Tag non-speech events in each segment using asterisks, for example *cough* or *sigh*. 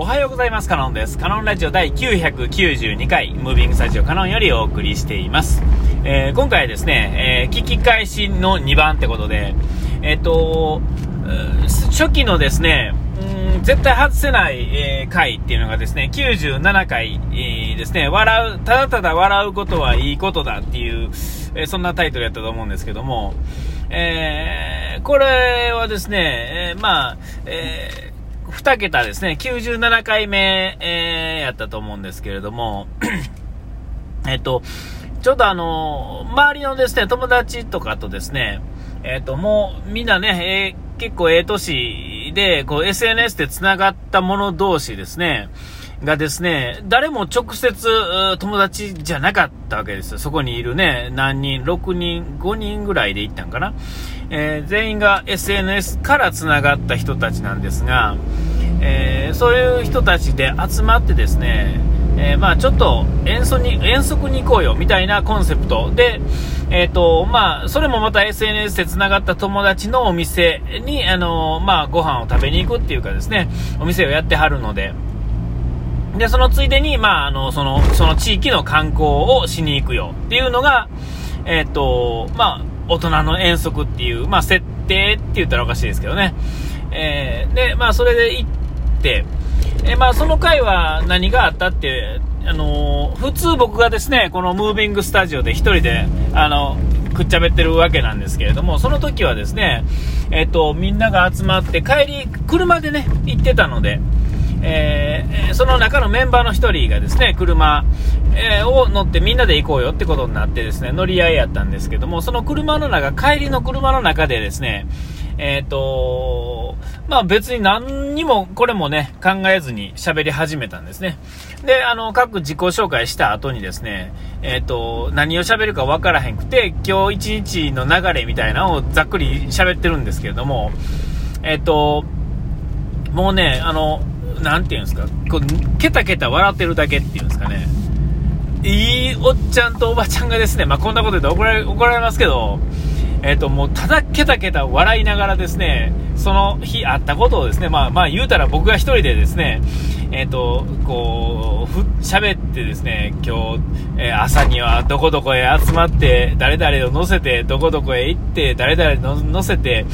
おはようございます。カノンです。カノンラジオ第992回、ムービングスタジオカノンよりお送りしています。えー今回ですね、えー聞き返しの2番ってことで、えっ、と、初期のですね、うん絶対外せない、えー回っていうのがですね、97回、えーですね、笑う、ただただ笑うことはいいことだっていう、えそんなタイトルやったと思うんですけども、えーこれはですね、えまあ、えー2桁ですね、97回目、えーやったと思うんですけれども、*clears throat* えっと、ちょうどあの、周りのですね、友達とかとですね、えっと、もうみんなね、えー結構ええ年で、こう SNS で繋がった者同士ですね、がですね、誰も直接友達じゃなかったわけですよ。そこにいるね、何人、6人、5人ぐらいで行ったんかな。えー全員が SNS から繋がった人たちなんですが、えーそういう人たちで集まってですね、えーまあちょっと遠足に、遠足に行こうよみたいなコンセプトで、えっ、と、まあ、それもまた SNS で繋がった友達のお店に、あのまあ、ご飯を食べに行くっていうかですね、お店をやってはるので、で、そのついでに、まあ、あの、その、その地域の観光をしに行くよっていうのが、えっ、と、まあ、大人の遠足っていう、まあ、設定って言ったらおかしいですけどね。えーで、まあ、それで行っ、えまあ、その回は何があったって、あのー普通僕がですね、このムービングスタジオで一人で、あの、くっちゃべってるわけなんですけれども、その時はですね、えっ、と、みんなが集まって帰り、車でね、行ってたので、えーその中のメンバーの一人がですね、車、えーを乗ってみんなで行こうよってことになってですね、乗り合いやったんですけども、その車の中、帰りの車の中でですね、えっ、とまあ別に何にもこれもね、考えずに喋り始めたんですね。で、あの、各自己紹介した後にですね、えっ、と、何を喋るか分からへんくて、今日一日の流れみたいなのをざっくり喋ってるんですけれども、えっ、と、もうね、あの、なんていうんですか、こう、ケタケタ笑ってるだけっていうんですかね。いいおっちゃんとおばちゃんがですね、まあ、こんなこと言うと怒られ怒られますけど、えっ、と、もう、ただケタケタ笑いながらですね、その日あったことをですね、まあ、まあ、言うたら僕が一人でですね、えっ、と、こう、ふ、喋ってですね、今日、えー朝にはどこどこへ集まって、誰々を乗せて、どこどこへ行って、誰々の乗せて、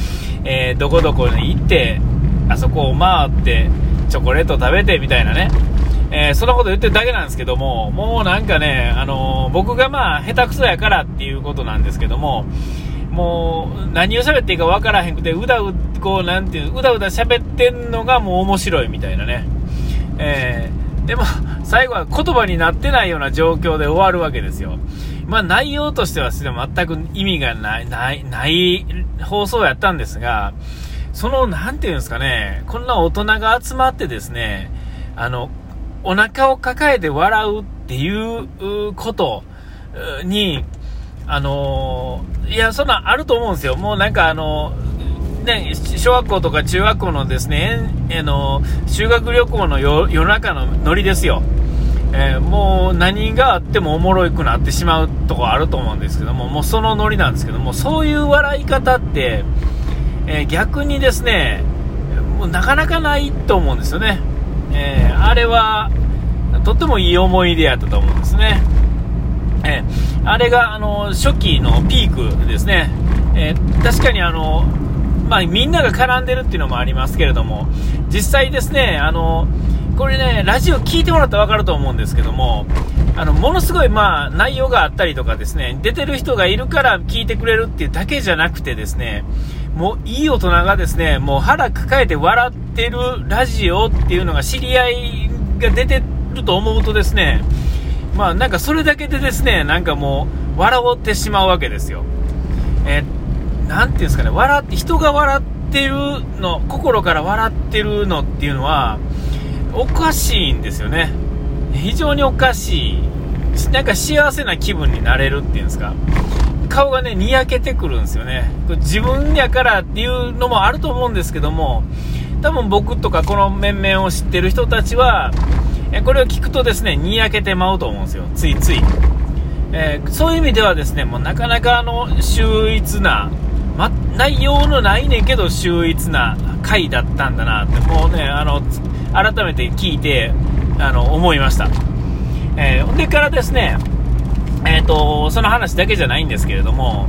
えーどこどこに行って、あそこを回って、チョコレート食べて、みたいなね。えーそんなこと言ってるだけなんですけども、もうなんかね、あの僕がまあ、下手くそやからっていうことなんですけども、もう、何を喋っていいか分からへんくて、うだう、こう、なんていう、うだうだ喋ってんのがもう面白いみたいなね。えーでも、最後は言葉になってないような状況で終わるわけですよ。まあ、内容としてはすね全く意味がない、ない、ない放送やったんですが、その、なんていうんですかね、こんな大人が集まってですね、あの、お腹を抱えて笑うっていうことに、あのーいや、そんなんあると思うんですよ。もうなんかあのね、小学校とか中学校のですね、えあの修学旅行の夜夜中のノリですよ。えーもう何があってもおもろいくなってしまうとこあると思うんですけども、もうそのノリなんですけども、そういう笑い方って、えー逆にですね、もうなかなかないと思うんですよね。えーあれは、とってもいい思い出やったと思うんですね。えーあれが、あの、初期のピークですね。えー確かにあの、まあ、みんなが絡んでるっていうのもありますけれども、実際ですね、あの、これね、ラジオ聞いてもらったら分かると思うんですけども、あの、ものすごい、まあ、内容があったりとかですね、出てる人がいるから聞いてくれるっていうだけじゃなくてですね、もういい大人がですね、もう腹抱えて笑ってるラジオっていうのが知り合いが出てると思うとですね、まあなんかそれだけでですね、なんかもう笑ってしまうわけですよ。えーなんていうんですかね、笑って、人が笑ってるの、心から笑ってるのっていうのは、おかしいんですよね。非常におかしい。なんか幸せな気分になれるっていうんですか。顔がね、にやけてくるんですよね。自分やからっていうのもあると思うんですけども、多分僕とかこの面々を知ってる人たちは、えこれを聞くとですね、にやけてまうと思うんですよ。ついつい。えーそういう意味ではですね、もうなかなかあの、秀逸な、ま、内容のないねんけど秀逸な回だったんだなって、もうね、あの、改めて聞いて、あの、思いました。えー、でからですね、えっ、ー、と、その話だけじゃないんですけれども、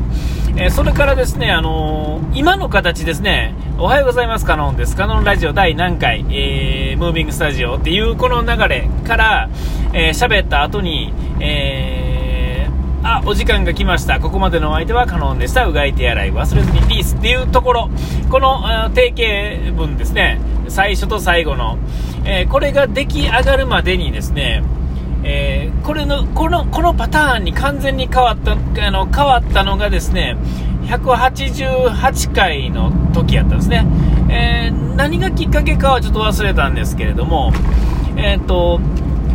えー、それからですね、あのー、今の形ですね、おはようございます、カノンです。カノンラジオ第何回、えー、ムービングスタジオっていうこの流れから、え喋った後に、えあ、お時間が来ました。ここまでのお相手はカノンでした。うがい手洗い忘れずにピースっていうところ、この定型文ですね、最初と最後の、えこれが出来上がるまでにですね、えー、これのこのこのパターンに完全に変わったあの変わったのがですね188回の時やったんですね、えー、何がきっかけかはちょっと忘れたんですけれども、えーと、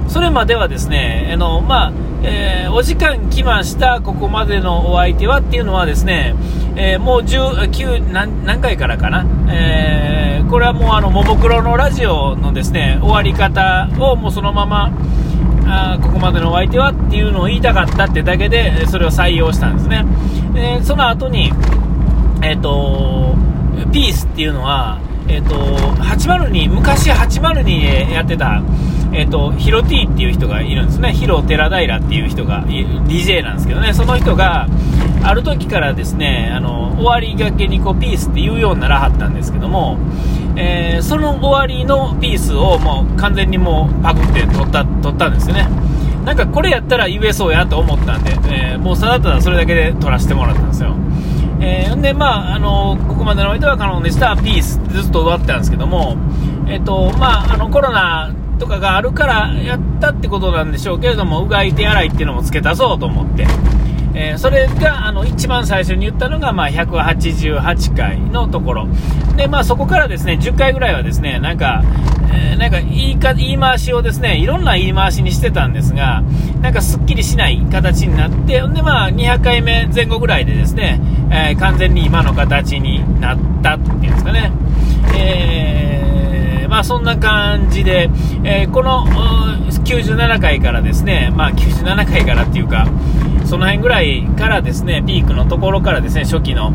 それまではですね、あのまあえー、お時間来ました、ここまでのお相手はっていうのはですね、えー、もう19何何回からかな、えー、これはもうあのももクロのラジオのですね終わり方をもうそのままあここまでのお相手はっていうのを言いたかったってだけでそれを採用したんですね。でその後に、えっ、ー、と、ピースっていうのは、えっ、ー、と、802、昔802でやってた、えっ、ー、と、ヒロ T っていう人がいるんですね。ヒロ寺平っていう人が、DJ なんですけどね、その人が、ある時からですね、あの、終わりがけにこう、ピースって言うようにならはったんですけども、えー、その終わりのピースをもう完全にもうパクって取った取ったんですよね。なんかこれやったら言えそうやと思ったんで、えー、もうただただそれだけで取らせてもらったんですよ。えー、で、まあ、あのここまでの間は可能でしたピースってずっと終わってたんですけども、えっ、と、まあ、あの、コロナとかがあるからやったってことなんでしょうけれども、うがい手洗いっていうのも付け足そうと思って、えー、それがあの一番最初に言ったのが、まあ、188回のところで、まあ、そこからですね10回ぐらいはですねなんか、えー、なんか言いか言い回しをですねいろんな言い回しにしてたんですがなんかすっきりしない形になってで、まあ、200回目前後ぐらいでですね、えー、完全に今の形になったっていうんですかね。えー、まあそんな感じで、えー、この97回からですね、まあ97回からっていうか、その辺ぐらいからですね、ピークのところからですね、初期の、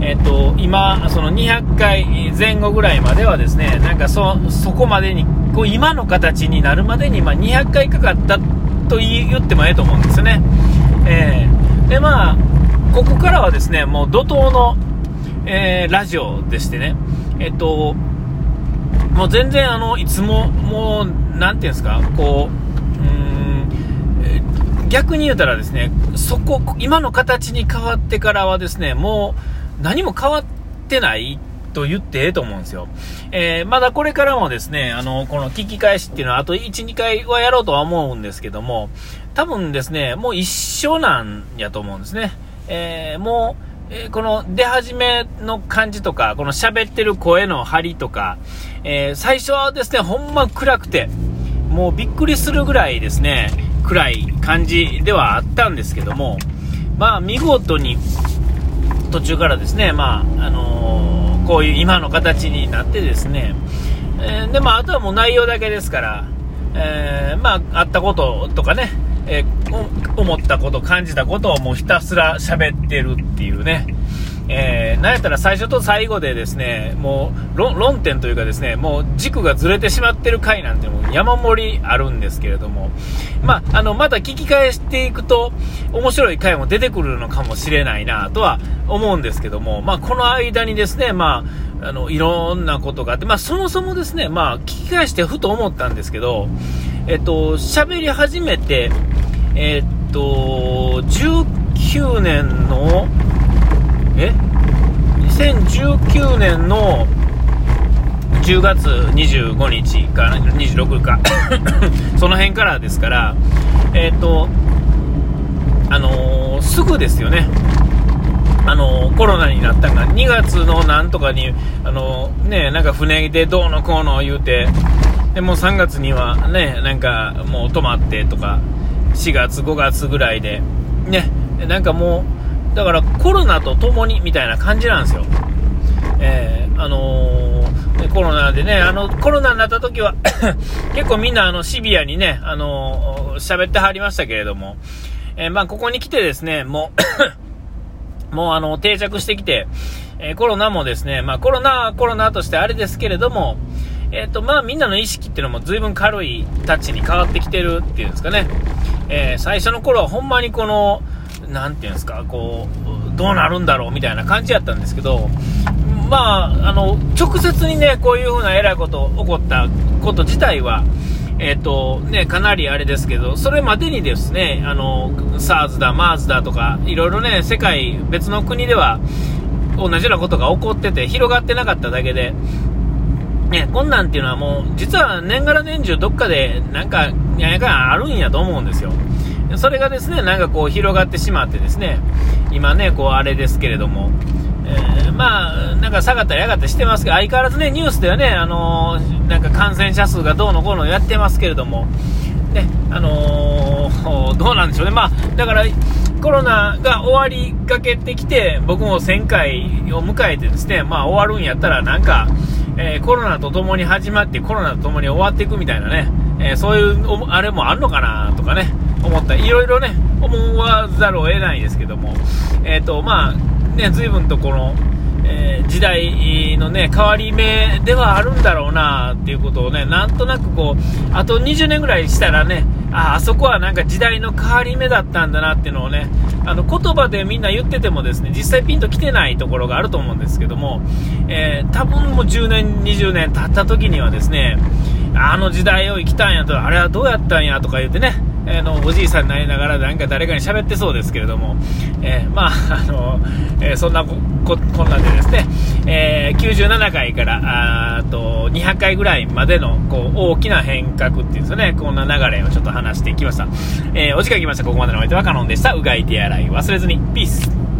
えっ、ー、と、今、その200回前後ぐらいまではですね、なんかそ、そこまでに、こう、今の形になるまでに、まあ、200回かかったと言ってもええと思うんですよね。えー、で、まあ、ここからはですね、もう怒涛の、えー、ラジオでしてね、えっ、ー、と、もう全然あの、いつも、もう、なんていうんですか、こう、逆に言うたらですね、そこ、今の形に変わってからはですね、もう何も変わってないと言ってええと思うんですよ。えー、まだこれからもですね、あの、この聞き返しっていうのはあと1、2回はやろうとは思うんですけども、多分ですね、もう一緒なんやと思うんですね。えー、もう、え、この出始めの感じとか、この喋ってる声の張りとか、え最初はですね、ほんま暗くて、もうびっくりするぐらいですね、暗い感じではあったんですけども、まあ、見事に途中からですね、まああのー、こういう今の形になってですね、えー、でまあ、あとはもう内容だけですから、えー、まあ、あったこととかね、え思ったこと、感じたことをもうひたすら喋ってるっていうね、えー、なんやったら最初と最後でですね、もう論点というかですね、もう軸がずれてしまってる回なんてもう山盛りあるんですけれども、まあ、あの、また聞き返していくと面白い回も出てくるのかもしれないなとは思うんですけども、まあ、この間にですね、まあ、あの、いろんなことがあって、まあ、そもそもですね、まあ、聞き返してふと思ったんですけど、えっと、喋り始めて、えっと、19年の、え？2019年の10月25日か26か *coughs* その辺からですからえっ、ー、とあのー、すぐですよね。あの、コロナになったが2月のなんとかにあのねなんか船でどうのこうの言うてでも3月にはねなんかもう止まってとか4月5月ぐらいでねなんかもうだからコロナと共にみたいな感じなんですよ。えー、あのー、コロナでね、あの、コロナになった時は *coughs* 結構みんなあの、シビアにね、あの、喋ってはりましたけれども、えー、まあ、ここに来てですね、もう *coughs* もうあの、定着してきて、え、コロナもですね、まあコロナコロナとしてあれですけれども、えっ、と、まあみんなの意識っていうのも随分軽いタッチに変わってきてるっていうんですかね。えー、最初の頃はほんまにこの、なんていうんですか、こう、どうなるんだろうみたいな感じやったんですけど、まあ、あの、直接にね、こういうふうな偉いこと、起こったこと自体は、えっ、ー、と、ね、かなりあれですけど、それまでにですね、あの、SARS だ、MERS だとか、いろいろね、世界、別の国では、同じようなことが起こってて、広がってなかっただけで、ね、こんなんっていうのはもう、実は年がら年中どっかで、なんか、ややかんあるんやと思うんですよ。それがですね、なんかこう広がってしまってですね、今ね、こうあれですけれども、えー、まあ、なんか下がったり上がったりしてますけど、相変わらずね、ニュースではね、あのー、なんか感染者数がどうのこうのやってますけれども、ね、あのー、どうなんでしょうね。まあ、だから、コロナが終わりかけてきて、僕も1000回を迎えてですね、まあ終わるんやったらなんか、えー、コロナと共に始まってコロナと共に終わっていくみたいなね、えー、そういうあれもあるのかなとかね、思った。いろいろね、思わざるを得ないですけども、えっ、ー、と、まあ、ね、随分とこの、えー、時代のね、変わり目ではあるんだろうなっていうことをね、なんとなくこう、あと20年ぐらいしたらね、あ、あそこはなんか時代の変わり目だったんだなっていうのをね、あの言葉でみんな言っててもですね、実際ピンと来てないところがあると思うんですけども、えー、多分もう10年、20年経った時にはですね、あの時代を生きたんやと、あれはどうやったんやとか言ってね、え、のおじいさんになりながらなんか誰かに喋ってそうですけれども、えー、まあ、あの、えー、そんなここんなんでですね、えー、97回からあと200回ぐらいまでのこう大きな変革っていうんですよね、こんな流れをちょっと話していきました。えお時間きました。ここまでのお相手はカノンでした。うがい手洗い忘れずに。ピース。